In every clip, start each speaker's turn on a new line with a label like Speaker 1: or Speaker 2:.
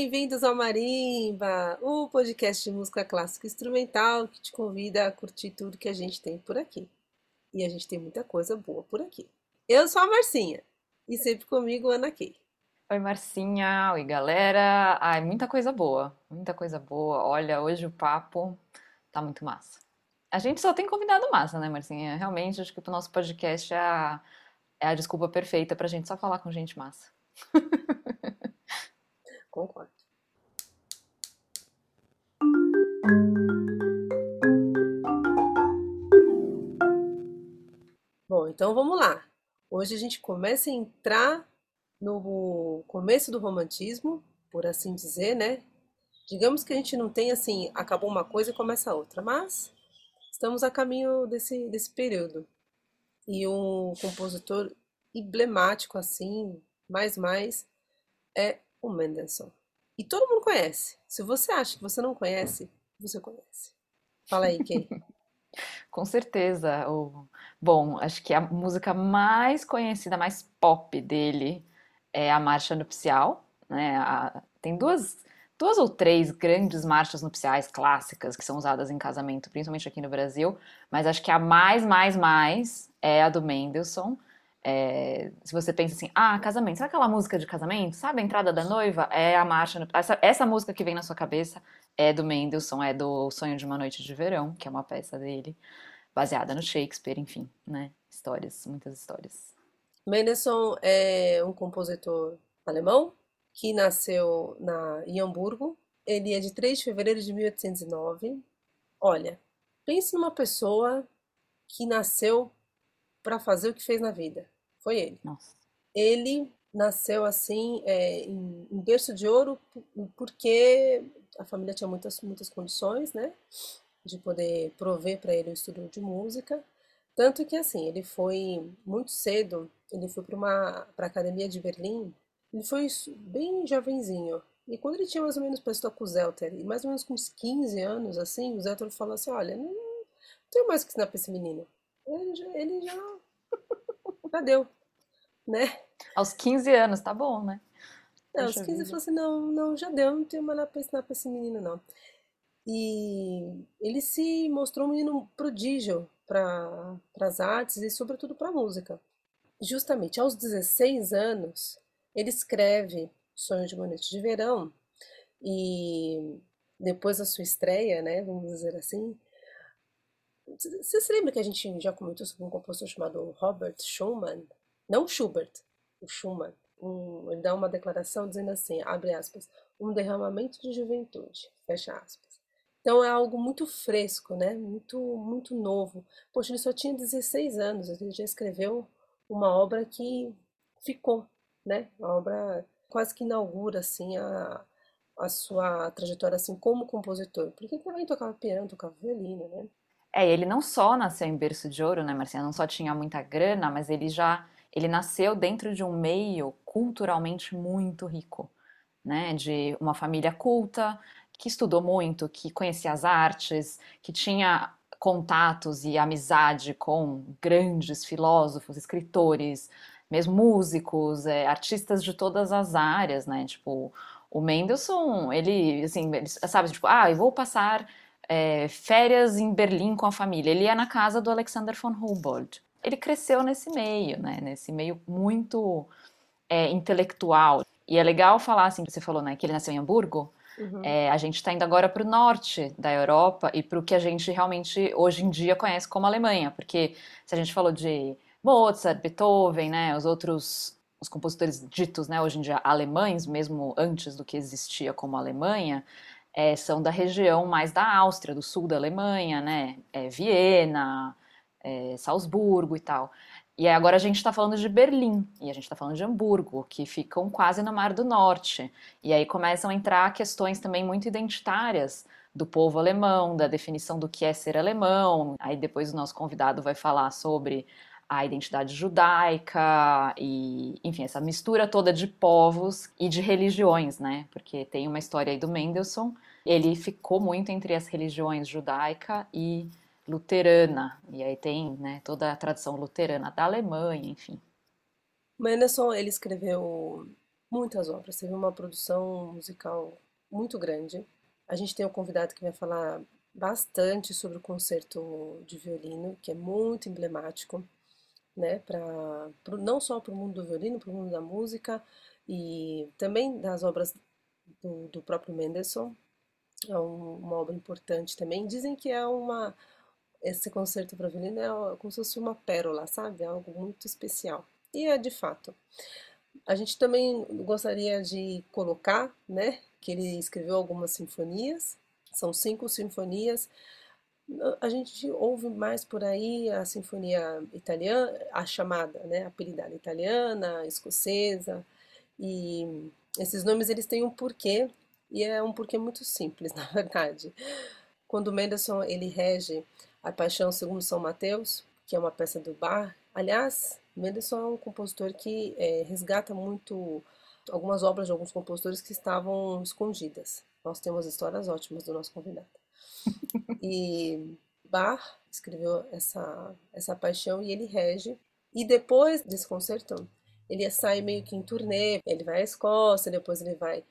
Speaker 1: Bem-vindos ao Marimba, o podcast de música clássica instrumental que te convida a curtir tudo que a gente tem por aqui. E a gente tem muita coisa boa por aqui. Eu sou a Marcinha e sempre comigo Ana Kay.
Speaker 2: Oi, Marcinha. Oi, galera. Ai, muita coisa boa. Muita coisa boa. Olha, hoje o papo tá muito massa. A gente só tem convidado massa, né, Marcinha? Realmente, acho que o nosso podcast é a, é a desculpa perfeita pra gente só falar com gente massa.
Speaker 1: Concordo. Bom, então vamos lá. Hoje a gente começa a entrar no começo do romantismo, por assim dizer, né? Digamos que a gente não tem assim, acabou uma coisa e começa outra, mas estamos a caminho desse, desse período. E um compositor emblemático assim, mais mais, é o Mendelssohn. E todo mundo conhece. Se você acha que você não conhece, você conhece. Fala aí, Kay.
Speaker 2: Com certeza. Bom, acho que a música mais conhecida, mais pop dele é a Marcha Nupcial. Né? A... Tem duas, duas ou três grandes marchas nupciais clássicas que são usadas em casamento, principalmente aqui no Brasil, mas acho que a mais, mais, mais é a do Mendelssohn. É, se você pensa assim, ah, casamento, sabe aquela música de casamento? Sabe a entrada da noiva? É a marcha. Essa, essa música que vem na sua cabeça é do Mendelssohn, é do Sonho de uma Noite de Verão, que é uma peça dele, baseada no Shakespeare, enfim, né? Histórias, muitas histórias.
Speaker 1: Mendelssohn é um compositor alemão que nasceu na, em Hamburgo. Ele é de 3 de fevereiro de 1809. Olha, pense numa pessoa que nasceu para fazer o que fez na vida. Foi ele.
Speaker 2: Nossa.
Speaker 1: Ele nasceu assim é, em, em, berço de ouro porque a família tinha muitas muitas condições, né, de poder prover para ele o estudo de música. Tanto que assim ele foi muito cedo, ele foi para uma para a academia de Berlim. Ele foi bem jovenzinho. E quando ele tinha mais ou menos estudar com o Zelter, e mais ou menos com uns 15 anos, assim, o Zelter falou assim: Olha, não, não tenho mais o que ensinar para esse menino. Ele já, ele já já deu, né?
Speaker 2: Aos 15 anos, tá bom, né?
Speaker 1: Não, aos 15 eu falei assim, não, não, já deu, não tenho mais nada pra ensinar pra esse menino, não. E ele se mostrou um menino prodígio para as artes e sobretudo para a música. Justamente aos 16 anos, ele escreve Sonho de uma Noite de Verão e depois da sua estreia, né, vamos dizer assim, você se lembra que a gente já comentou sobre um compositor chamado Robert Schumann? Não Schubert, o Schumann. Um, ele dá uma declaração dizendo assim, abre aspas, um derramamento de juventude, fecha aspas. Então é algo muito fresco, né? Muito, muito novo. Poxa, ele só tinha 16 anos, ele já escreveu uma obra que ficou, né? Uma obra quase que inaugura assim a, a sua trajetória assim como compositor, porque ele também tocava piano, tocava violino, né?
Speaker 2: É, ele não só nasceu em berço de ouro, né, Marcinha? Não só tinha muita grana, mas ele já ele nasceu dentro de um meio culturalmente muito rico, né? De uma família culta, que estudou muito, que conhecia as artes, que tinha contatos e amizade com grandes filósofos, escritores, mesmo músicos, é, artistas de todas as áreas, né? Tipo, o Mendelssohn, ele, assim, ele, sabe, tipo, ah, eu vou passar é, férias em Berlim com a família. Ele ia na casa do Alexander von Humboldt. Ele cresceu nesse meio, né? Nesse meio muito é, intelectual. E é legal falar assim, você falou, né, que ele nasceu em Hamburgo. Uhum. É, a gente está indo agora para o norte da Europa e para o que a gente realmente hoje em dia conhece como Alemanha, porque se a gente falou de Mozart, Beethoven, né, os outros os compositores ditos, né, hoje em dia alemães, mesmo antes do que existia como Alemanha, é, são da região mais da Áustria, do sul da Alemanha, né? É, Viena, é, Salzburgo e tal. E agora a gente está falando de Berlim e a gente está falando de Hamburgo, que ficam quase no Mar do Norte. E aí começam a entrar questões também muito identitárias do povo alemão, da definição do que é ser alemão. Aí depois o nosso convidado vai falar sobre a identidade judaica e, enfim, essa mistura toda de povos e de religiões, né? Porque tem uma história aí do Mendelssohn, ele ficou muito entre as religiões judaica e luterana, e aí tem, né, toda a tradição luterana da Alemanha, enfim.
Speaker 1: Mendelssohn, ele escreveu muitas obras, teve uma produção musical muito grande. A gente tem um convidado que vai falar bastante sobre o concerto de violino, que é muito emblemático, né, não só para o mundo do violino, para o mundo da música e também das obras do, do próprio Mendelssohn. É um, uma obra importante também. Dizem que é uma esse concerto para violino é como se fosse uma pérola, sabe? É algo muito especial. E é de fato. A gente também gostaria de colocar, né, que ele escreveu algumas sinfonias, são cinco sinfonias. A gente ouve mais por aí a sinfonia italiana, a chamada, né, apelidada italiana, escocesa, e esses nomes eles têm um porquê, e é um porquê muito simples, na verdade. Quando Mendelssohn ele rege a Paixão segundo São Mateus, que é uma peça do Bach, aliás, Mendelssohn é um compositor que é, resgata muito algumas obras de alguns compositores que estavam escondidas. Nós temos histórias ótimas do nosso convidado. E Bach escreveu essa, essa paixão e ele rege. E depois desse concerto, ele sai meio que em turnê. Ele vai à Escócia, depois ele vai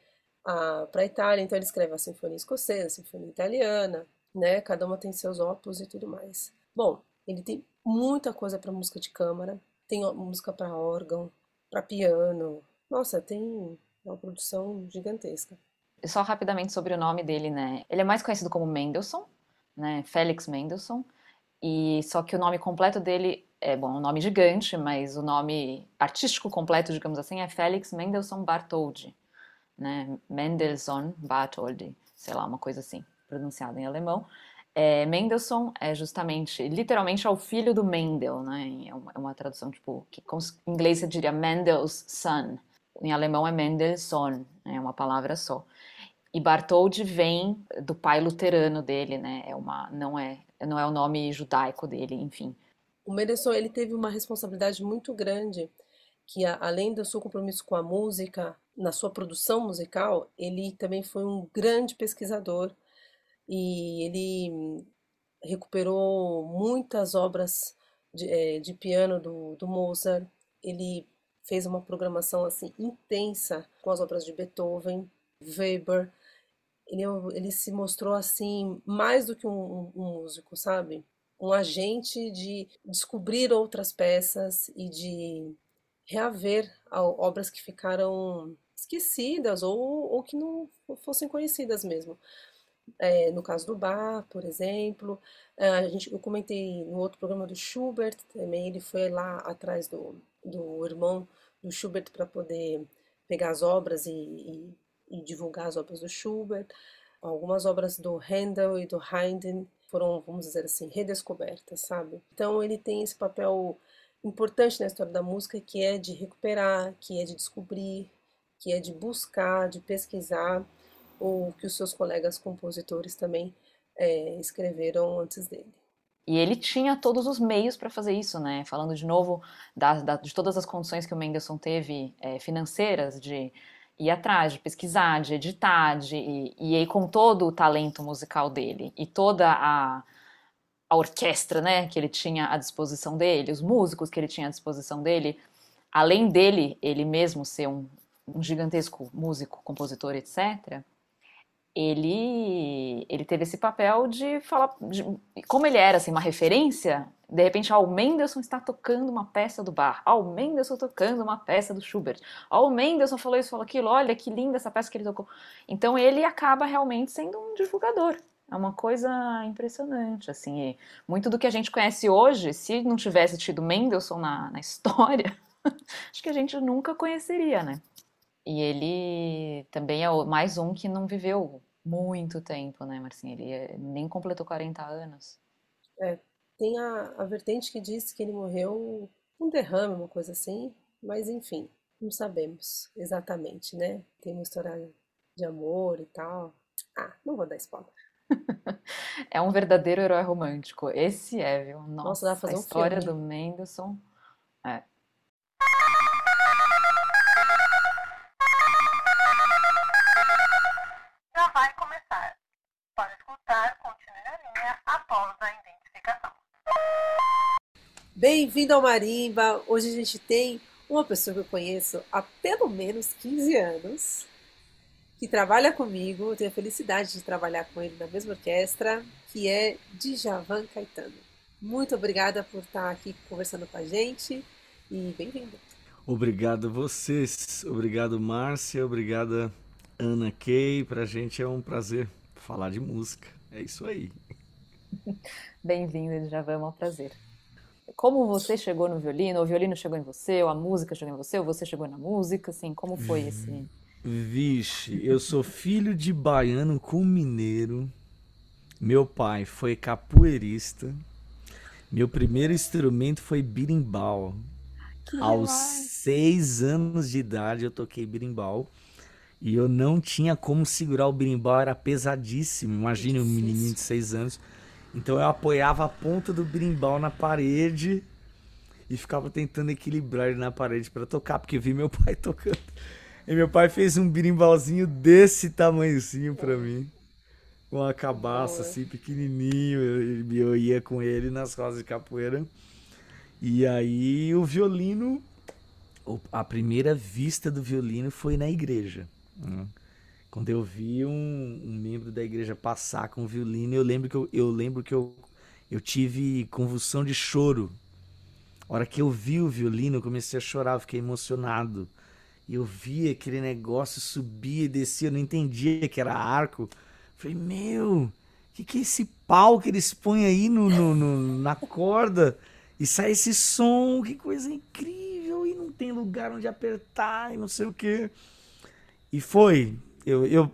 Speaker 1: para a Itália. Então ele escreve a Sinfonia Escocesa, a Sinfonia Italiana, né? Cada uma tem seus opus e tudo mais. Bom, ele tem muita coisa para música de câmara. Tem música para órgão, para piano. Nossa, tem uma produção gigantesca.
Speaker 2: Só rapidamente sobre o nome dele, né? Ele é mais conhecido como Mendelssohn, né? Felix Mendelssohn. E só que o nome completo dele é, bom, um nome gigante, mas o nome artístico completo, digamos assim, é Felix Mendelssohn Bartholdy, né? Mendelssohn Bartholdy, sei lá, uma coisa assim, pronunciado em alemão. É, Mendelssohn é justamente, literalmente, é o filho do Mendel, né? É uma, é uma tradução, tipo, que em inglês você diria Mendel's son. Em alemão é Mendelssohn, né? é uma palavra só. E Bartholdi vem do pai luterano dele, né? É uma, não é, não é o nome judaico dele, enfim.
Speaker 1: O Mendelssohn ele teve uma responsabilidade muito grande, que além do seu compromisso com a música, na sua produção musical, ele também foi um grande pesquisador e ele recuperou muitas obras de, é, de piano do, do Mozart. Ele fez uma programação assim intensa com as obras de Beethoven, Weber, ele, ele se mostrou assim mais do que um, um músico, sabe? Um agente de descobrir outras peças e de reaver obras que ficaram esquecidas ou, ou que não fossem conhecidas mesmo. É, no caso do Bach, por exemplo, é, a gente, eu comentei no outro programa do Schubert também, ele foi lá atrás do, do irmão do Schubert para poder pegar as obras e, e e divulgar as obras do Schubert. Algumas obras do Handel e do Haydn foram, vamos dizer assim, redescobertas, sabe? Então ele tem esse papel importante na história da música que é de recuperar, que é de descobrir, que é de buscar, de pesquisar o que os seus colegas compositores também é, escreveram antes dele.
Speaker 2: E ele tinha todos os meios para fazer isso, né? Falando de novo da, da, de todas as condições que o Mendelssohn teve é, financeiras, de ir atrás, de pesquisar, de editar, de, e, e aí com todo o talento musical dele e toda a, a orquestra né, que ele tinha à disposição dele, os músicos que ele tinha à disposição dele, além dele, ele mesmo ser um, um gigantesco músico, compositor, etc., ele, ele teve esse papel de falar, de, como ele era assim, uma referência, de repente, o Mendelssohn está tocando uma peça do ah, o Mendelssohn tocando uma peça do Schubert, o Mendelssohn falou isso, falou aquilo, olha que linda essa peça que ele tocou. Então ele acaba realmente sendo um divulgador. É uma coisa impressionante, assim, muito do que a gente conhece hoje, se não tivesse tido Mendelssohn na, na história, acho que a gente nunca conheceria, né? E ele também é mais um que não viveu muito tempo, né, Marcinha? Ele é, nem completou 40 anos.
Speaker 1: É, tem a, a vertente que diz que ele morreu um derrame, uma coisa assim, mas enfim, não sabemos exatamente, né? Tem uma história de amor e tal. Ah, não vou dar spoiler.
Speaker 2: é um verdadeiro herói romântico. Esse é, viu? Nossa,
Speaker 1: Nossa dá pra fazer
Speaker 2: a
Speaker 1: um
Speaker 2: história
Speaker 1: filme.
Speaker 2: do Mendelssohn. É.
Speaker 1: Bem-vindo ao Marimba. Hoje a gente tem uma pessoa que eu conheço há pelo menos 15 anos, que trabalha comigo, eu tenho a felicidade de trabalhar com ele na mesma orquestra, que é Djavan Caetano. Muito obrigada por estar aqui conversando com a gente e bem-vindo.
Speaker 3: Obrigado a vocês, obrigado Márcia, obrigada Ana Kay, pra gente é um prazer falar de música, é isso aí.
Speaker 2: Bem-vindo, Djavan, é um prazer. Como você chegou no violino? O violino chegou em você? Ou a música chegou em você? Ou você chegou na música? Assim, como foi esse...
Speaker 3: Vixe, eu sou filho de baiano com mineiro. Meu pai foi capoeirista. Meu primeiro instrumento foi birimbau.
Speaker 2: Que
Speaker 3: Aos
Speaker 2: demais.
Speaker 3: seis anos de idade eu toquei birimbau. E eu não tinha como segurar o birimbau, era pesadíssimo. Imagine um menininho de seis anos. Então eu apoiava a ponta do birimbau na parede e ficava tentando equilibrar ele na parede para tocar, porque eu vi meu pai tocando. E meu pai fez um birimbalzinho desse tamanhozinho para mim. Com uma cabaça assim, pequenininho. Eu, eu ia com ele nas rodas de capoeira. E aí o violino, a primeira vista do violino foi na igreja. né? Quando eu vi um, um membro da igreja passar com violino, eu lembro que eu, eu lembro que eu, eu tive convulsão de choro. A hora que eu vi o violino, eu comecei a chorar, fiquei emocionado. E eu via aquele negócio subir e descer, eu não entendia que era arco. Falei, meu, que, que é esse pau que eles põem aí no, no- no- na corda? E sai esse som, que coisa incrível! E não tem lugar onde apertar e não sei o quê. E foi. Eu, eu,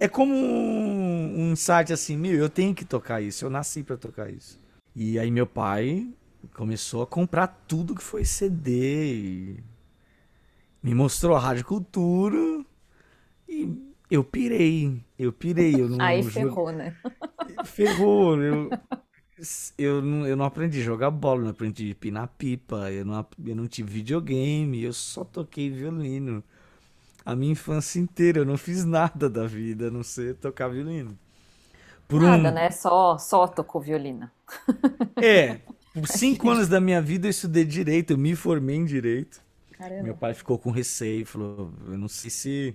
Speaker 3: é como um, um insight assim, meu, eu tenho que tocar isso, eu nasci pra tocar isso. E aí meu pai começou a comprar tudo que foi CD me mostrou a Rádio Cultura e eu pirei, eu pirei. Eu não,
Speaker 2: Aí ferrou, né?
Speaker 3: Ferrou. Eu, eu, não, eu não aprendi a jogar bola, não aprendi a pinar pipa, eu não, eu não tive videogame, eu só toquei violino. A minha infância inteira, eu não fiz nada da vida, a não ser tocar violino. Por
Speaker 2: Nada,
Speaker 3: um,
Speaker 2: né? Só, só tocou violino.
Speaker 3: É, por cinco anos da minha vida eu estudei direito, eu me formei em direito. Meu
Speaker 2: Caramba.
Speaker 3: pai ficou com receio, falou: Eu não sei se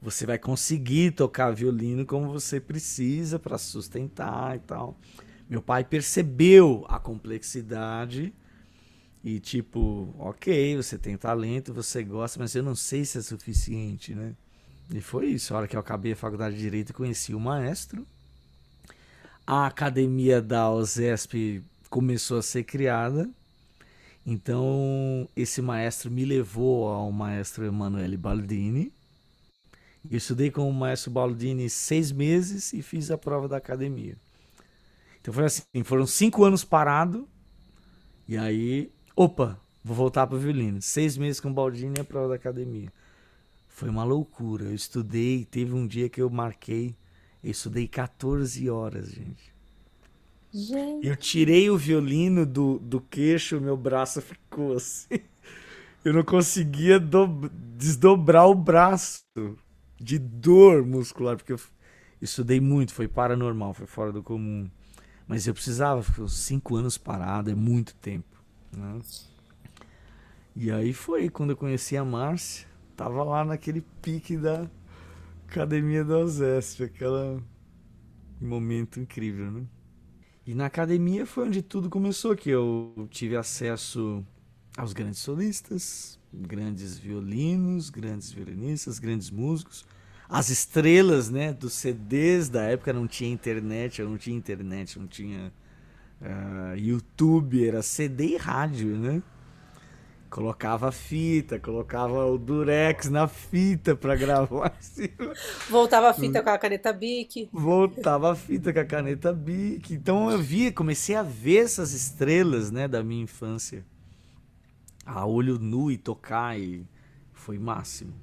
Speaker 3: você vai conseguir tocar violino como você precisa para sustentar e tal. Meu pai percebeu a complexidade e, tipo, ok, você tem talento, você gosta, mas eu não sei se é suficiente, né? E foi isso. A hora que eu acabei a faculdade de Direito, conheci o maestro. A academia da OSESP começou a ser criada. Então, esse maestro me levou ao maestro Emanuele Baldini. Eu estudei com o maestro Baldini seis meses e fiz a prova da academia. Então foi assim, foram cinco anos parado e aí, opa, vou voltar para violino. Seis meses com o Baldini e a prova da academia. Foi uma loucura. Eu estudei, teve um dia que eu marquei, eu estudei 14 horas, gente.
Speaker 2: Gente,
Speaker 3: Eu tirei o violino do, do queixo, meu braço ficou assim. Eu não conseguia do- desdobrar o braço de dor muscular, porque eu estudei muito, foi paranormal, foi fora do comum. Mas eu precisava, uns cinco anos parado, é muito tempo. E aí foi quando eu conheci a Márcia, tava lá naquele pique da academia da OSESP, aquele momento incrível, né? E na academia foi onde tudo começou, que eu tive acesso aos grandes solistas, grandes violinos, grandes violinistas, grandes músicos, as estrelas, né, dos CDs da época não tinha internet, eu não tinha internet, não tinha ah, YouTube, era CD e rádio, né? Colocava a fita, colocava o durex na fita pra gravar.
Speaker 1: Voltava a fita com a caneta Bic.
Speaker 3: Voltava a fita com a caneta Bic. Então eu via, comecei a ver essas estrelas, né, da minha infância. A olho nu e tocar e foi máximo.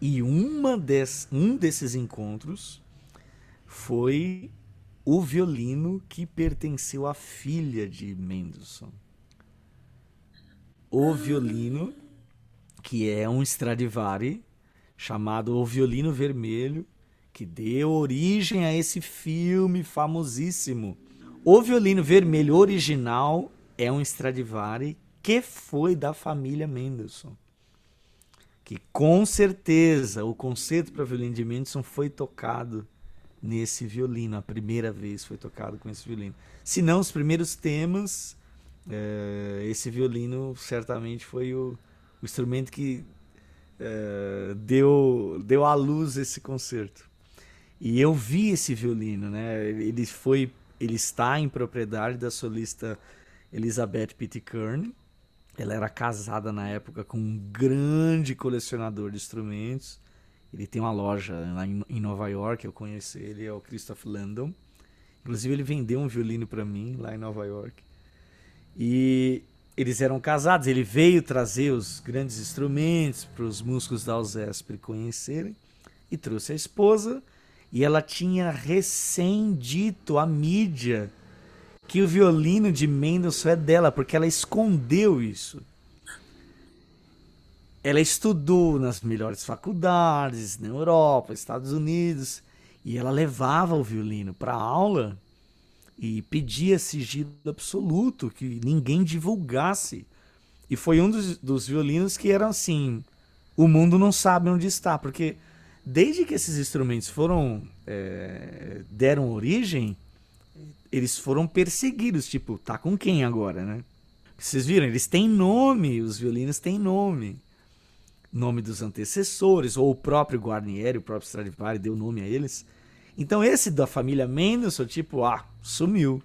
Speaker 3: E uma des, um desses encontros foi o violino que pertenceu à filha de Mendelssohn. O violino que é um Stradivari chamado O Violino Vermelho, que deu origem a esse filme famosíssimo. O Violino Vermelho original é um Stradivari que foi da família Mendelssohn. Que com certeza o concerto para violino de Mendelssohn foi tocado nesse violino, a primeira vez foi tocado com esse violino. Se não, os primeiros temas, é, esse violino certamente foi o, o instrumento que é, deu, deu à luz esse concerto. E eu vi esse violino, né? Ele foi, ele está em propriedade da solista Elizabeth Pitcairn. Ela era casada na época com um grande colecionador de instrumentos. Ele tem uma loja lá em Nova York, eu conheci ele, é o Christoph Landon. Inclusive ele vendeu um violino para mim lá em Nova York. E eles eram casados, ele veio trazer os grandes instrumentos para os músicos da Alzesp conhecerem e trouxe a esposa e ela tinha recém dito à mídia que o violino de Mendelssohn é dela, porque ela escondeu isso. Ela estudou nas melhores faculdades, na Europa, Estados Unidos, e ela levava o violino para aula e pedia sigilo absoluto, que ninguém divulgasse. E foi um dos, dos violinos que eram assim: o mundo não sabe onde está, porque desde que esses instrumentos foram é, deram origem, eles foram perseguidos, tipo, tá com quem agora, né? Vocês viram? Eles têm nome, os violinos têm nome. Nome dos antecessores, ou o próprio Guarnieri, o próprio Stradivari deu nome a eles. Então esse da família Mendelssohn, tipo, ah, sumiu.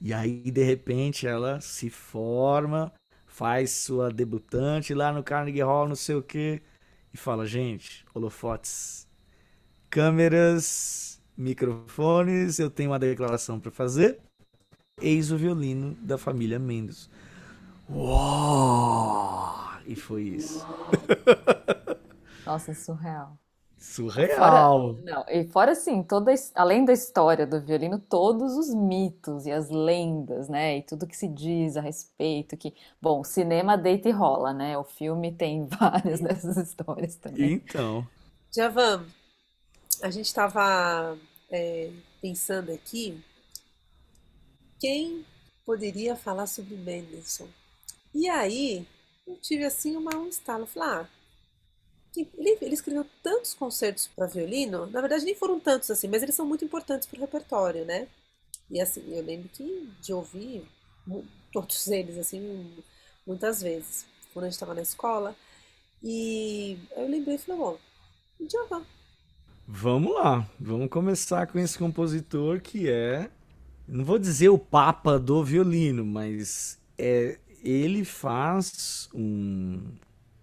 Speaker 3: E aí, de repente, ela se forma, faz sua debutante lá no Carnegie Hall, não sei o quê e fala: gente, holofotes, câmeras, microfones, eu tenho uma declaração para fazer. Eis o violino da família Mendes. Uou! E foi isso.
Speaker 2: Nossa, surreal.
Speaker 3: Surreal.
Speaker 2: Fora, não, e fora assim, toda, além da história do violino, todos os mitos e as lendas, né? E tudo que se diz a respeito, que, bom, o cinema deita e rola, né? O filme tem várias dessas histórias também.
Speaker 3: Então.
Speaker 1: Javan, a gente estava é, pensando aqui quem poderia falar sobre Mendelssohn. E aí eu tive assim uma, um estalo, falei, ah, ele, ele escreveu tantos concertos para violino, na verdade nem foram tantos assim, mas eles são muito importantes para o repertório, né? E assim, eu lembro que de ouvir todos eles, assim, muitas vezes, quando a gente estava na escola. E eu lembrei e falei, bom, Djavan.
Speaker 3: Vamos lá, vamos começar com esse compositor que é, não vou dizer o papa do violino, mas é, ele faz um,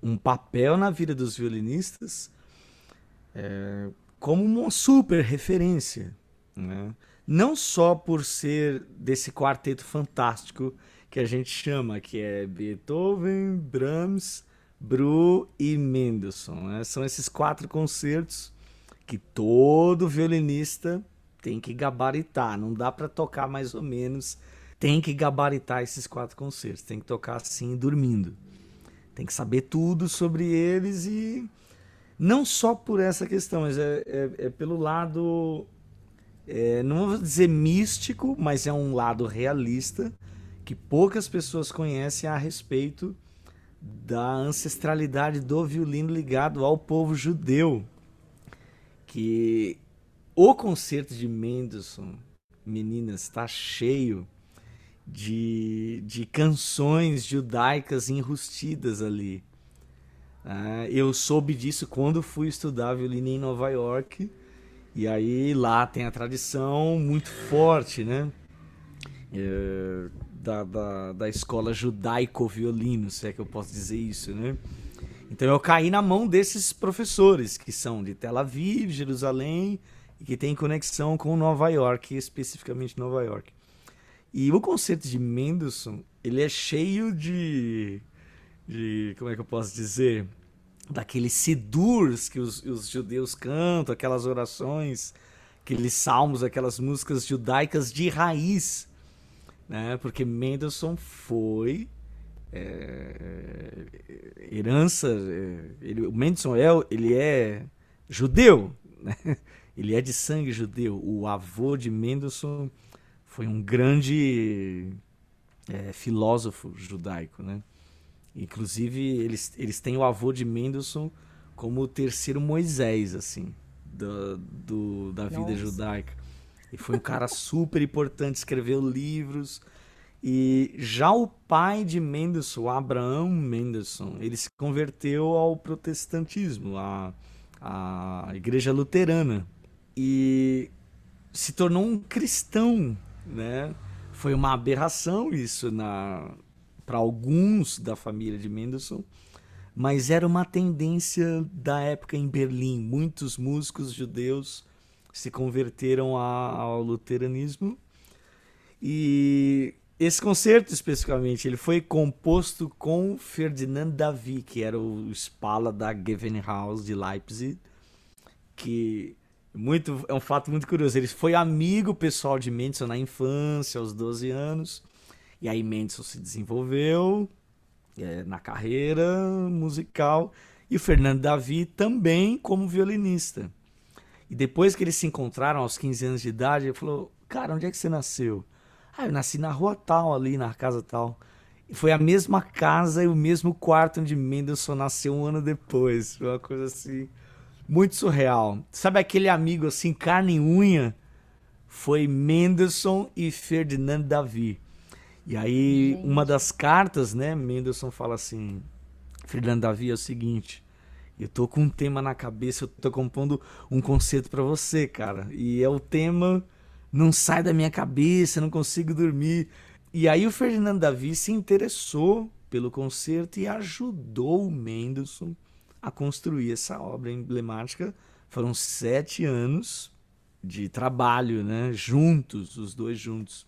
Speaker 3: um papel na vida dos violinistas é, como uma super referência. Né? Não só por ser desse quarteto fantástico que a gente chama, que é Beethoven, Brahms, Bru e Mendelssohn. Né? São esses quatro concertos que todo violinista tem que gabaritar. Não dá para tocar mais ou menos. Tem que gabaritar esses quatro concertos. Tem que tocar assim, dormindo. Tem que saber tudo sobre eles e não só por essa questão, mas é, é, é pelo lado, é, não vou dizer místico, mas é um lado realista que poucas pessoas conhecem a respeito da ancestralidade do violino ligado ao povo judeu. Que o concerto de Mendelssohn, meninas, está cheio de, de canções judaicas enrustidas ali. Ah, eu soube disso quando fui estudar violino em Nova York. E aí lá tem a tradição muito forte, né? É, da, da, da escola judaico-violino, se é que eu posso dizer isso, né? Então eu caí na mão desses professores, que são de Tel Aviv, Jerusalém, e que tem conexão com Nova York, especificamente Nova York. E o concerto de Mendelssohn, ele é cheio de, de como é que eu posso dizer, daqueles sidurs que os, os judeus cantam, aquelas orações, aqueles salmos, aquelas músicas judaicas de raiz, né? Porque Mendelssohn foi é, herança, é, ele, o Mendelssohn é, ele é judeu, né? Ele é de sangue judeu. O avô de Mendelssohn foi um grande é, filósofo judaico, né? Inclusive, eles, eles têm o avô de Mendelssohn como o terceiro Moisés, assim, do, do da vida
Speaker 2: Nossa.
Speaker 3: judaica. E foi um cara super importante, escreveu livros. E já o pai de Mendelssohn, Abraão Mendelssohn, ele se converteu ao protestantismo, à, à igreja luterana. E se tornou um cristão, né? Foi uma aberração isso na para alguns da família de Mendelssohn, mas era uma tendência da época em Berlim. Muitos músicos judeus se converteram a- ao luteranismo e esse concerto especificamente ele foi composto com Ferdinand Davy, que era o Spala da Gewandhaus de Leipzig, que muito é um fato muito curioso. Ele foi amigo pessoal de Mendelssohn na infância, aos 12 anos. E aí Mendelssohn se desenvolveu é, na carreira musical e o Fernando Davi também como violinista. E depois que eles se encontraram aos 15 anos de idade, ele falou: Cara, onde é que você nasceu? Ah, eu nasci na rua tal, ali na casa tal. E foi a mesma casa e o mesmo quarto onde Mendelssohn nasceu um ano depois. Foi uma coisa assim, muito surreal. Sabe aquele amigo assim, carne e unha? Foi Mendelssohn e Ferdinand Davi. E aí,
Speaker 2: Gente.
Speaker 3: uma das cartas, né, Mendelssohn fala assim: Ferdinand Davi é o seguinte. Eu tô com um tema na cabeça, eu tô compondo um concerto pra você, cara. E é o tema não sai da minha cabeça, não consigo dormir. E aí o Ferdinand Davi se interessou pelo concerto e ajudou o Mendelssohn a construir essa obra emblemática. Foram sete anos de trabalho, né? Juntos, os dois juntos.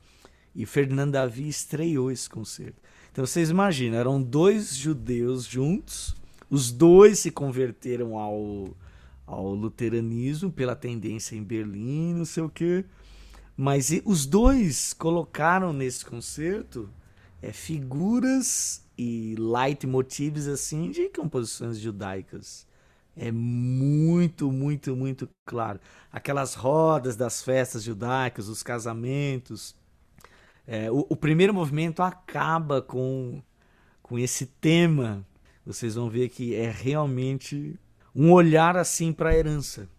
Speaker 3: E Ferdinand Davi estreou esse concerto. Então vocês imaginam, eram dois judeus juntos, os dois se converteram ao, ao luteranismo pela tendência em Berlim, não sei o quê. Mas os dois colocaram nesse concerto é, figuras e leitmotivs assim de composições judaicas. É muito, muito, muito claro. Aquelas rodas das festas judaicas, os casamentos. É, o, o primeiro movimento acaba com, com esse tema. Vocês vão ver que é realmente um olhar assim para a herança,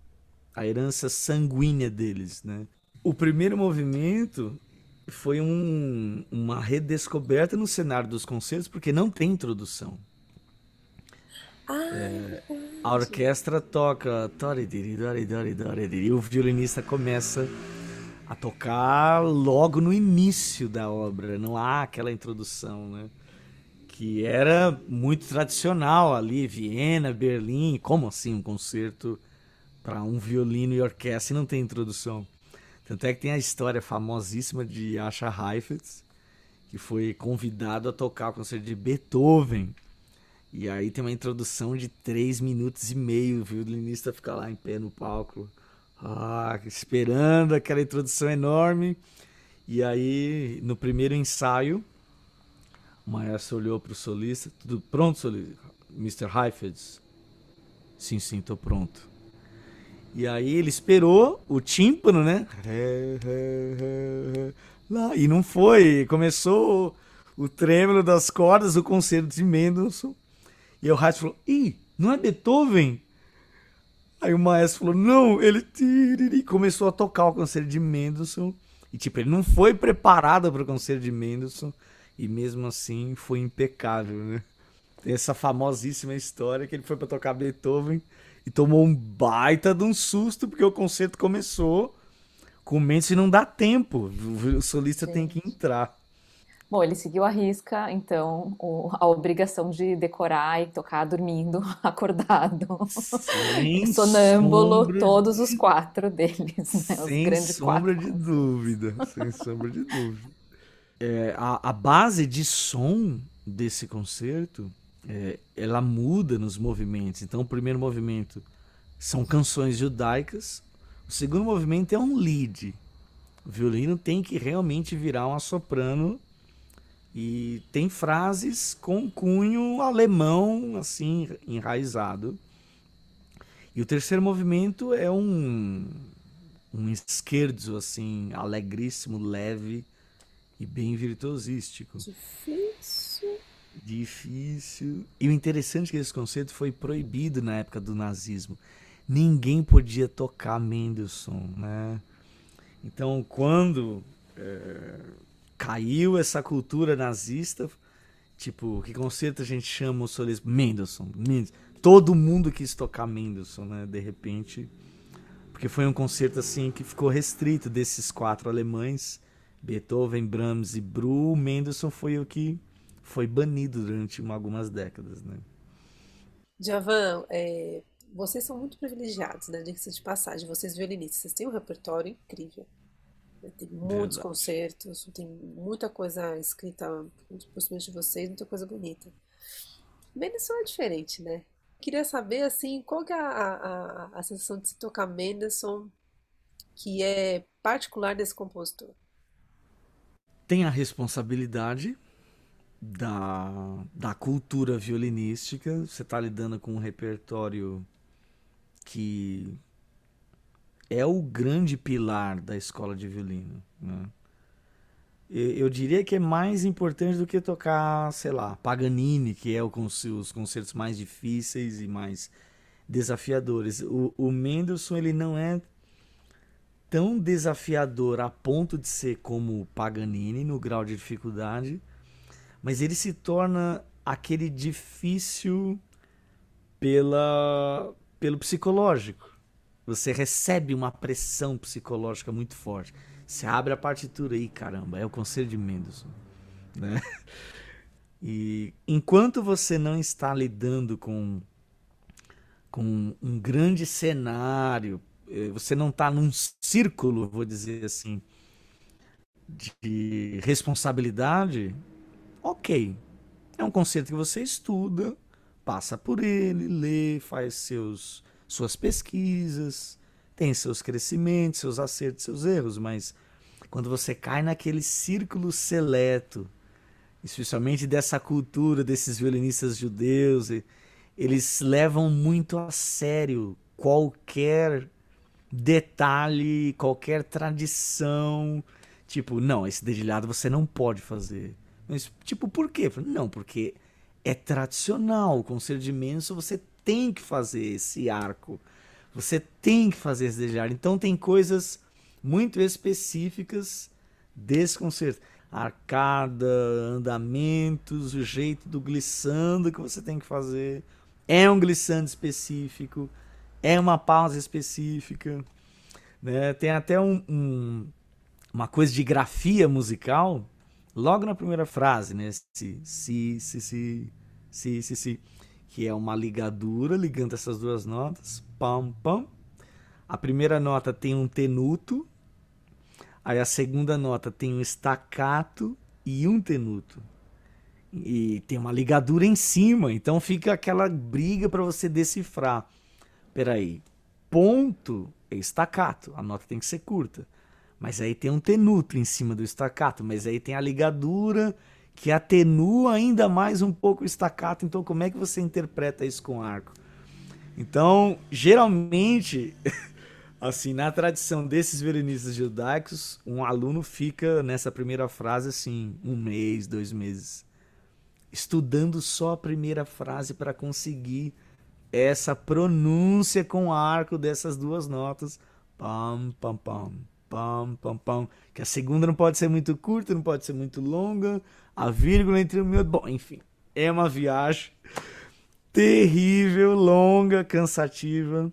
Speaker 3: a herança sanguínea deles, né? O primeiro movimento foi um- uma redescoberta no cenário dos concertos porque não tem introdução.
Speaker 1: Ah,
Speaker 3: A orquestra toca e o violinista começa a tocar logo no início da obra, não há aquela introdução, né? Que era muito tradicional ali, Viena, Berlim, como assim um concerto para um violino e orquestra e não tem introdução? Tanto é que tem a história famosíssima de Asha Heifetz, que foi convidado a tocar o concerto de Beethoven. E aí tem uma introdução de três minutos e meio, o violinista fica lá em pé no palco, ah, esperando aquela introdução enorme. E aí, no primeiro ensaio, o maestro olhou para o solista, tudo pronto, solista? Mr. Heifetz? Sim, sim, tô pronto. E aí ele esperou o tímpano, né? Lá, e não foi, começou o trêmulo das cordas do concerto de Mendelssohn. E o Heifetz falou, ih, não é Beethoven? Aí o maestro falou, não, ele tiriri", começou a tocar o concerto de Mendelssohn. E tipo, ele não foi preparado para o concerto de Mendelssohn. E mesmo assim foi impecável, né? Tem essa famosíssima história que ele foi para tocar Beethoven e tomou um baita de um susto porque o concerto começou com o Mendelssohn e não dá tempo. O solista tem que entrar.
Speaker 2: Bom, ele seguiu a risca, então, o- a obrigação de decorar e tocar dormindo, acordado,
Speaker 3: Sem
Speaker 2: sonâmbulo,
Speaker 3: sombra
Speaker 2: todos os quatro deles, né? Os
Speaker 3: Sem sombra
Speaker 2: quatro.
Speaker 3: de dúvida. Sem sombra de dúvida. É, a, a base de som desse concerto, é, ela muda nos movimentos. Então, o primeiro movimento são canções judaicas. O segundo movimento é um lead. O violino tem que realmente virar uma soprano e tem frases com cunho alemão, assim, enraizado. E o terceiro movimento é um um esquerdo assim, alegríssimo, leve e bem virtuosístico.
Speaker 1: Difícil.
Speaker 3: Difícil. E o interessante é que esse concerto foi proibido na época do nazismo. Ninguém podia tocar Mendelssohn, né? Então, quando é, caiu essa cultura nazista, tipo, que concerto a gente chama o solista? Mendelssohn, Mendelssohn. Todo mundo quis tocar Mendelssohn, né? De repente, porque foi um concerto assim que ficou restrito desses quatro alemães, Beethoven, Brahms e Bru. Mendelssohn foi o que foi banido durante algumas décadas, né?
Speaker 1: Javan, é, vocês são muito privilegiados, né? Diga-se de passagem, vocês violinistas, vocês têm um repertório incrível. né? Tem muitos
Speaker 3: Verdade.
Speaker 1: concertos, tem muita coisa escrita, principalmente de vocês, muita coisa bonita. Mendelssohn é diferente, né? Queria saber, assim, qual é a, a, a sensação de se tocar Mendelssohn, que é particular desse compositor.
Speaker 3: Tem a responsabilidade da, da cultura violinística. Você está lidando com um repertório que é o grande pilar da escola de violino. Né? Eu diria que é mais importante do que tocar, sei lá, Paganini, que é o, os concertos mais difíceis e mais desafiadores. O, o Mendelssohn ele não é tão desafiador a ponto de ser como Paganini no grau de dificuldade, mas ele se torna aquele difícil pela pelo psicológico. Você recebe uma pressão psicológica muito forte. Você abre a partitura aí, caramba, é o concerto de Mendelssohn, né? E enquanto você não está lidando com com um grande cenário, eh, você não está num círculo, vou dizer assim, de responsabilidade, ok. É um conceito que você estuda, passa por ele, lê, faz seus, suas pesquisas, tem seus crescimentos, seus acertos, seus erros, mas quando você cai naquele círculo seleto, especialmente dessa cultura desses violinistas judeus, eles levam muito a sério qualquer detalhe, qualquer tradição. Tipo, não, esse dedilhado você não pode fazer. Mas, tipo, por quê? Não, porque é tradicional. O concerto de Mendelssohn você tem que fazer esse arco. Você tem que fazer esse dedilhado. Então tem coisas muito específicas desse concerto. Arcada, andamentos, o jeito do glissando que você tem que fazer. É um glissando específico. É uma pausa específica. Né? Tem até um- um, uma coisa de grafia musical logo na primeira frase, né? Si, si, si, si, si, si, si, que é uma ligadura ligando essas duas notas, pam, pam. A primeira nota tem um tenuto, aí a segunda nota tem um staccato e um tenuto. E tem uma ligadura em cima, então fica aquela briga para você decifrar. Peraí, ponto é staccato, a nota tem que ser curta. Mas aí tem um tenuto em cima do staccato, mas aí tem a ligadura que atenua ainda mais um pouco o staccato. Então, como é que você interpreta isso com arco? Então, geralmente, assim, na tradição desses violinistas judaicos, um aluno fica nessa primeira frase assim, um mês, dois meses, estudando só a primeira frase para conseguir essa pronúncia com arco dessas duas notas. Pam, pam, pam, pam, pam, pam. Que a segunda não pode ser muito curta, não pode ser muito longa. A vírgula entre o meu. Bom, enfim, é uma viagem terrível, longa, cansativa,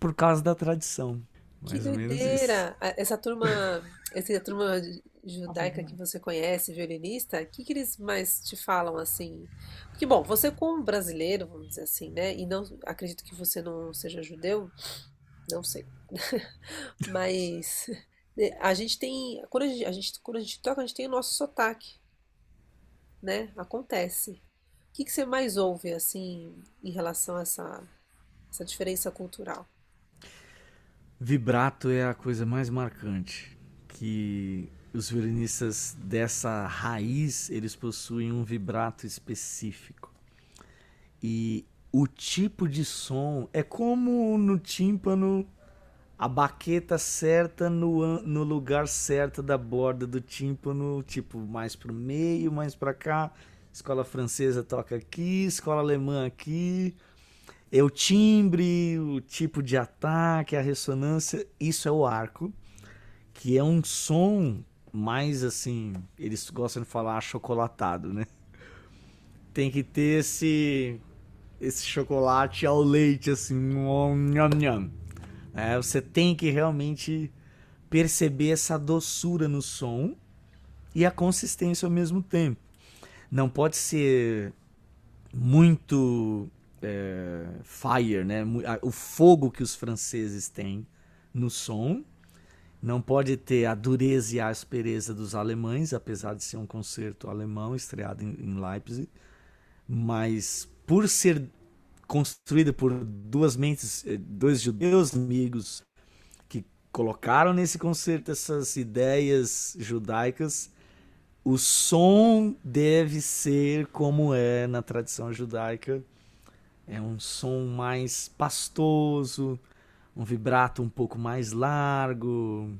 Speaker 3: por causa da tradição.
Speaker 1: Que
Speaker 3: Mais isso.
Speaker 1: doideira! Essa turma, essa turma judaica que você conhece, violinista, o que que eles mais te falam assim? Porque, bom, você como brasileiro, vamos dizer assim, né? E não acredito que você não seja judeu, não sei. Mas a gente tem, quando a gente, a gente- quando a gente toca, a gente tem o nosso sotaque, né? Acontece. O que que você mais ouve assim em relação a essa, essa diferença cultural?
Speaker 3: Vibrato é a coisa mais marcante, que os violinistas dessa raiz, eles possuem um vibrato específico. E o tipo de som é como no tímpano a baqueta certa no, no lugar certo da borda do tímpano, tipo, mais pro meio, mais pra cá. Escola francesa toca aqui, escola alemã aqui. É o timbre, o tipo de ataque, a ressonância, isso é o arco, que é um som mais assim, eles gostam de falar achocolatado, né? Tem que ter esse esse chocolate ao leite assim, nham, nham. É, você tem que realmente perceber essa doçura no som e a consistência ao mesmo tempo. Não pode ser muito é, fire, né? O fogo que os franceses têm no som. Não pode ter a dureza e a aspereza dos alemães, apesar de ser um concerto alemão estreado em, em Leipzig. Mas por ser construída por duas mentes, eh, dois judeus amigos que colocaram nesse concerto essas ideias judaicas, o som deve ser como é na tradição judaica. É um som mais pastoso, um vibrato um pouco mais largo.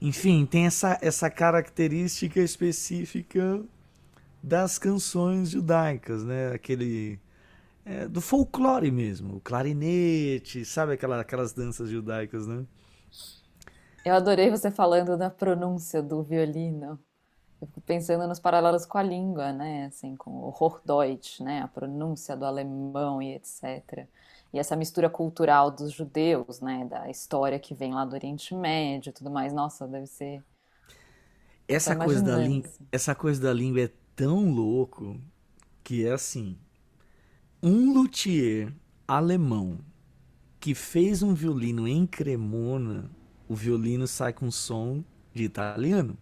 Speaker 3: Enfim, tem essa, essa característica específica das canções judaicas, né? Aquele é, do folclore mesmo, o clarinete, sabe aquela, aquelas danças judaicas, né?
Speaker 2: Eu adorei você falando da pronúncia do violino. Eu fico pensando nos paralelos com a língua, né? Assim, com o Hochdeutsch, né? A pronúncia do alemão e etc. E essa mistura cultural dos judeus, né? Da história que vem lá do Oriente Médio e tudo mais. Nossa, deve ser.
Speaker 3: Essa coisa da língua, essa coisa da língua é tão louco que é assim, um luthier alemão que fez um violino em Cremona, o violino sai com som de italiano.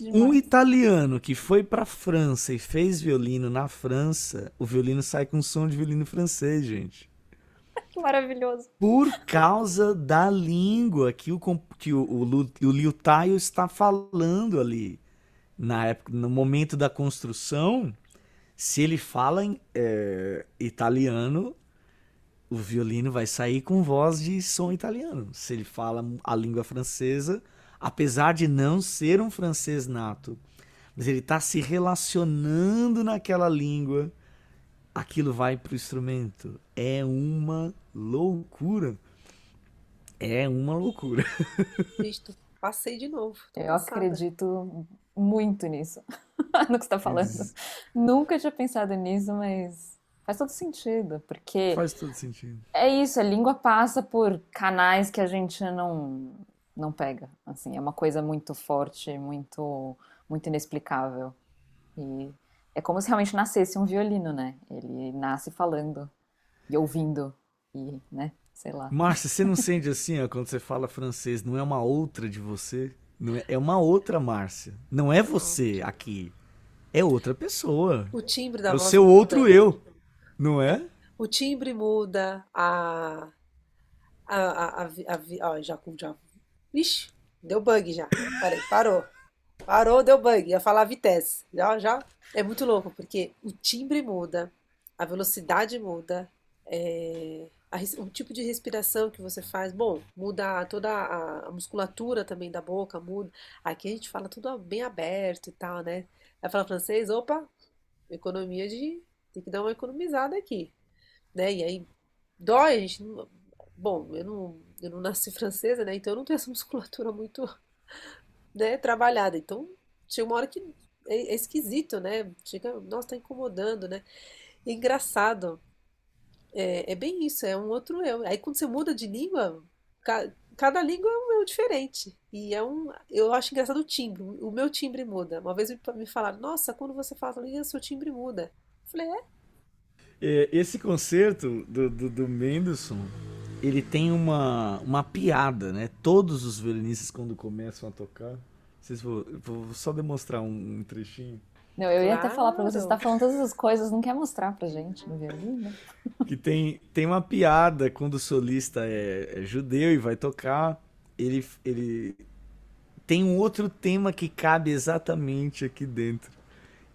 Speaker 3: Um italiano que foi pra França e fez violino na França, o violino sai com som de violino francês, gente.
Speaker 2: Que maravilhoso.
Speaker 3: Por causa da língua que o, que o, o, o liutaio está falando ali. Na época, no momento da construção, se ele fala em é, italiano, o violino vai sair com voz de som italiano. Se ele fala a língua francesa, apesar de não ser um francês nato, mas ele está se relacionando naquela língua, aquilo vai pro instrumento. É uma loucura. É uma loucura.
Speaker 1: Visto, passei de novo.
Speaker 2: Eu
Speaker 1: passada.
Speaker 2: acredito muito nisso, no que você está falando.
Speaker 3: Ex-
Speaker 2: Nunca tinha pensado nisso, mas faz todo sentido, porque
Speaker 3: Faz todo sentido.
Speaker 2: é isso, a língua passa por canais que a gente não não pega, assim, é uma coisa muito forte, muito muito inexplicável. E é como se realmente nascesse um violino, né? Ele nasce falando e ouvindo e, né, sei lá.
Speaker 3: Márcia, você não sente assim, ó, quando você fala francês, não é uma outra de você? Não é, é uma outra Márcia. Não é você aqui. É outra pessoa.
Speaker 1: O timbre da
Speaker 3: É o
Speaker 1: voz
Speaker 3: seu
Speaker 1: muda.
Speaker 3: outro eu. Não é?
Speaker 1: O timbre muda, a. A, a, a, a ó, já, já. Ixi, deu bug já. Peraí, parou. Parou, deu bug. Ia falar vitesse. Já, já. É muito louco, porque o timbre muda, a velocidade muda, é, a o tipo de respiração que você faz. Bom, muda toda a, a musculatura também da boca, muda. Aqui a gente fala tudo bem aberto e tal, né? Vai falar francês, opa, economia de. Tem que dar uma economizada aqui né? E aí dói, a gente não- Bom, eu não, eu não nasci francesa, né? Então eu não tenho essa musculatura muito, né, trabalhada. Então chega uma hora que é, é esquisito, né? Chega, nossa, tá incomodando, né? E é engraçado. É, é bem isso, é um outro eu. Aí quando você muda de língua, ca- cada língua é um eu diferente. E é um, eu acho engraçado o timbre. O meu timbre muda. Uma vez me, falaram, nossa, quando você fala língua, seu timbre muda. Eu falei, é?
Speaker 3: É, Esse concerto do, do, do Mendelssohn, ele tem uma, uma piada, né? Todos os violinistas, quando começam a tocar. Vocês vou, vou só demonstrar um, um trechinho.
Speaker 2: Não, eu ia até falar pra você, você tá falando todas as coisas, não quer mostrar pra gente no violino?
Speaker 3: Que tem, tem uma piada quando o solista é, é judeu e vai tocar. Ele, ele tem um outro tema que cabe exatamente aqui dentro,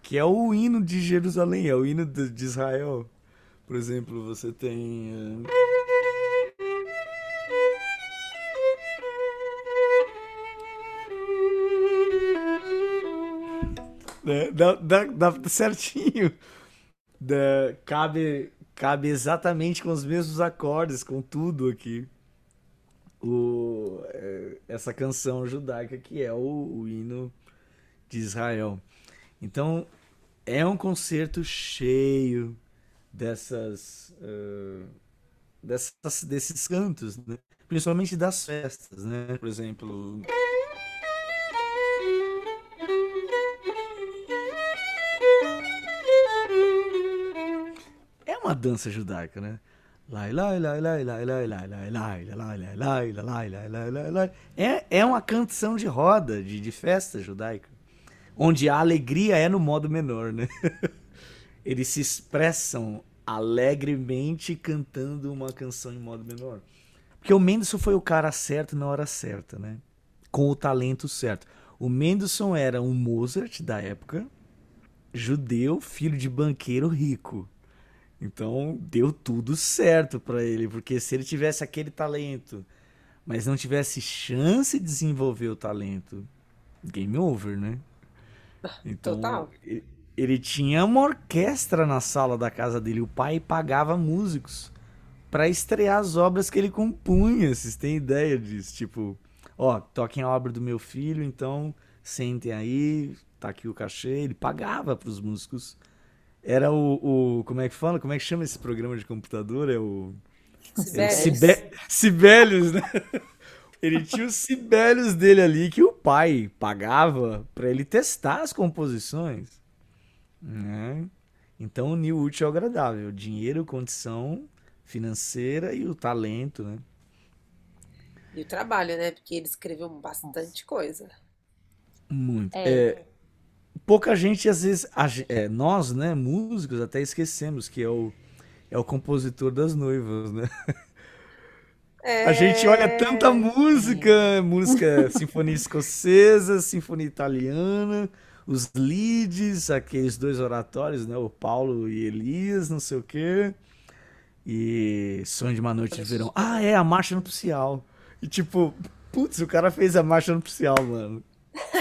Speaker 3: que é o hino de Jerusalém, é o hino de, de Israel. Por exemplo, você tem. eh, né? Dá, dá, dá certinho. Cabe, cabe exatamente com os mesmos acordes, com tudo aqui. O, é, essa canção judaica que é o, o hino de Israel. Então, é um concerto cheio dessas, uh, dessas desses cantos, né? principalmente das festas, né? Por exemplo, uma dança judaica, né? É, é uma canção de roda, de, de festa judaica, onde a alegria é no modo menor, né? Eles se expressam alegremente cantando uma canção em modo menor. Porque o Mendelssohn foi o cara certo na hora certa, né? Com o talento certo. O Mendelssohn era um Mozart da época, judeu, filho de banqueiro rico. Então deu tudo certo para ele, porque se ele tivesse aquele talento, mas não tivesse chance de desenvolver o talento, game over, né?
Speaker 1: Então, Total.
Speaker 3: Ele, ele tinha uma orquestra na sala da casa dele, o pai pagava músicos para estrear as obras que ele compunha, vocês têm ideia disso? Tipo, ó, toquem a obra do meu filho, então sentem aí, tá aqui o cachê, ele pagava para os músicos era o, o. Como é que fala? Como é que chama esse programa de computador? É o.
Speaker 1: Sibelius.
Speaker 3: Sibelius, né? Ele tinha os Sibelius dele ali que o pai pagava para ele testar as composições. Né? Então, unir o útil ao agradável: dinheiro, condição financeira e o talento, né?
Speaker 1: E o trabalho, né? Porque ele escreveu bastante coisa.
Speaker 3: Muito. É. É, pouca gente, às vezes, a, é, nós, né, músicos, até esquecemos que é o, é o compositor das noivas, né? É... A gente olha tanta música, música sinfonia escocesa, sinfonia italiana, os leads, aqueles dois oratórios, né, o Paulo e Elias, não sei o quê. E Sonho de uma Noite de Verão. Ah, é, a marcha nupcial. E tipo, putz, o cara fez a marcha nupcial, mano.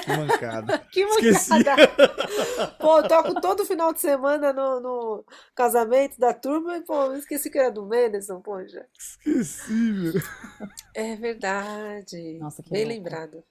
Speaker 3: Que mancada.
Speaker 1: que mancada. Esqueci. pô, eu toco todo final de semana no, no casamento da turma e, pô, esqueci que era do Menderson, poxa.
Speaker 3: Esqueci, meu.
Speaker 1: É verdade. Nossa, que Bem louco. lembrado.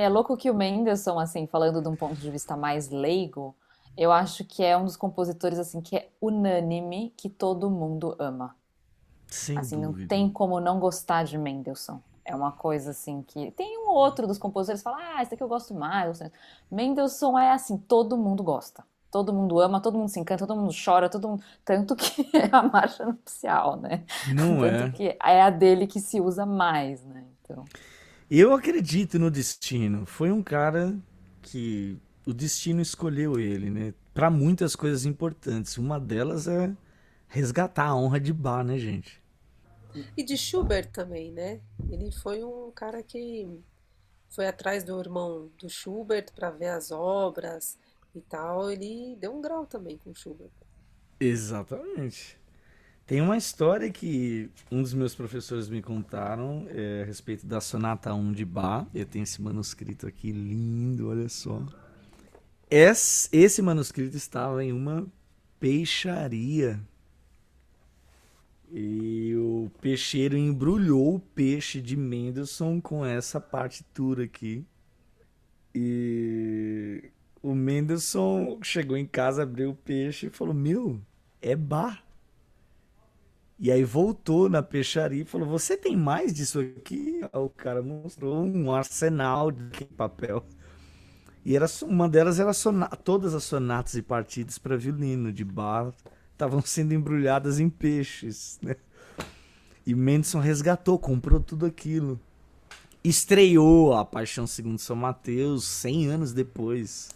Speaker 2: É louco que o Mendelssohn, assim, falando de um ponto de vista mais leigo, eu acho que é um dos compositores, assim, que é unânime, que todo mundo ama.
Speaker 3: Sem
Speaker 2: assim,
Speaker 3: dúvida.
Speaker 2: não tem como não gostar de Mendelssohn. É uma coisa assim que. Tem um outro dos compositores que fala, ah, esse daqui eu gosto mais. Mendelssohn é assim, todo mundo gosta. Todo mundo ama, todo mundo se encanta, todo mundo chora, todo mundo. Tanto que é a marcha nupcial, né?
Speaker 3: Não
Speaker 2: Tanto
Speaker 3: é.
Speaker 2: que é a dele que se usa mais, né? Então.
Speaker 3: Eu acredito no destino. Foi um cara que o destino escolheu ele, né? Para muitas coisas importantes. Uma delas é resgatar a honra de Bach, né, gente?
Speaker 1: E de Schubert também, né? Ele foi um cara que foi atrás do irmão do Schubert para ver as obras e tal. Ele deu um grau também com Schubert.
Speaker 3: Exatamente. Tem uma história que um dos meus professores me contaram é, a respeito da Sonata 1 de Bach. Eu tenho esse manuscrito aqui lindo, olha só. Esse, esse manuscrito estava em uma peixaria. E o peixeiro embrulhou o peixe de Mendelssohn com essa partitura aqui. E o Mendelssohn chegou em casa, abriu o peixe e falou: Meu, é bar. E aí voltou na peixaria e falou: Você tem mais disso aqui? O cara mostrou um arsenal de papel. E era uma delas era todas as sonatas e partidas para violino de bar estavam sendo embrulhadas em peixes, né? E Mendelssohn resgatou, comprou tudo aquilo. Estreou a Paixão Segundo São Mateus 100 anos depois,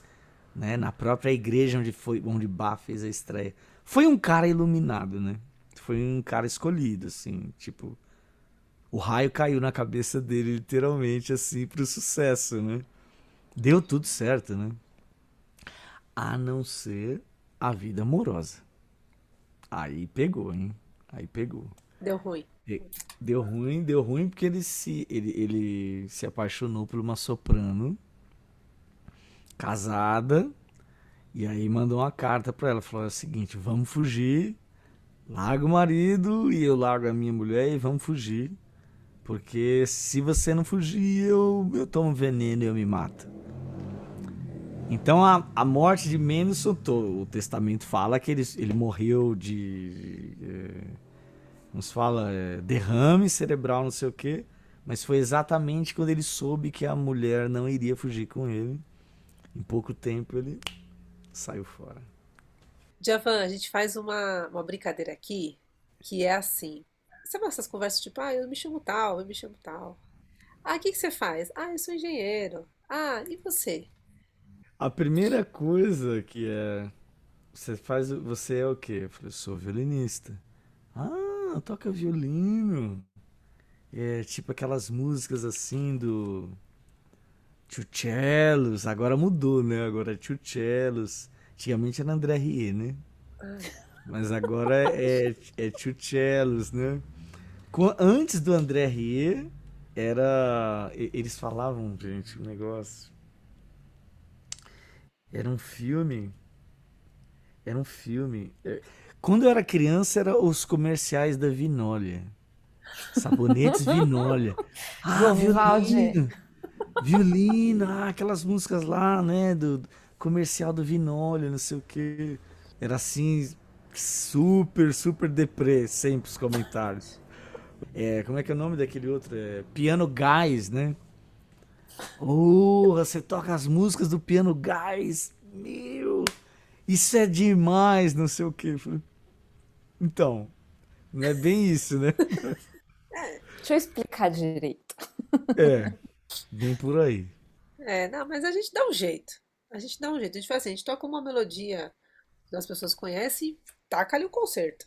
Speaker 3: né? Na própria igreja onde foi, onde Bach fez a estreia. Foi um cara iluminado, né? Foi um cara escolhido, assim, tipo, o raio caiu na cabeça dele literalmente assim pro sucesso, né? Deu tudo certo, né? A não ser a vida amorosa. Aí pegou, hein? Aí pegou.
Speaker 1: Deu ruim.
Speaker 3: Deu ruim, deu ruim porque ele se, ele, ele se apaixonou por uma soprano casada e aí mandou uma carta para ela, falou é o seguinte, vamos fugir, larga o marido e eu largo a minha mulher e vamos fugir, porque se você não fugir eu, eu tomo veneno e eu me mato. Então a, a morte de Mendelssohn, o testamento fala que ele, ele morreu de... É, fala é, derrame cerebral, não sei o quê. Mas foi exatamente quando ele soube que a mulher não iria fugir com ele. Em pouco tempo ele saiu fora.
Speaker 1: Javan, a gente faz uma, uma brincadeira aqui que é assim. Sabe essas conversas tipo, ah, eu me chamo tal, eu me chamo tal. Ah, o que, que você faz? Ah, eu sou engenheiro. Ah, e você?
Speaker 3: A primeira coisa que é. Você faz. Você é o quê? Eu falei, eu sou violinista. Ah, toca violino. É tipo aquelas músicas assim do. Chuchelos. Agora mudou, né? Agora é Chuchelos. Antigamente era André Rie, né? Mas agora é, é, Chuchelos, né? Antes do André Rie, era. Eles falavam, gente, um negócio. Era um filme. Era um filme. É, quando eu era criança, eram os comerciais da Vinólia. Sabonetes Vinólia. Ah, violino. Violino, ah, aquelas músicas lá, né? Do comercial do Vinólia, não sei o quê. Era assim, super, super deprê, sempre os comentários. É, como é que é o nome daquele outro? É, Piano Guys, né? Oh, você toca as músicas do Piano Guys. Meu, isso é demais, não sei o quê. Então, não é bem isso, né?
Speaker 2: Deixa eu explicar direito.
Speaker 3: É, bem por aí.
Speaker 1: É, não, mas a gente dá um jeito. A gente dá um jeito. A gente faz assim, a gente toca uma melodia que as pessoas conhecem taca ali o concerto.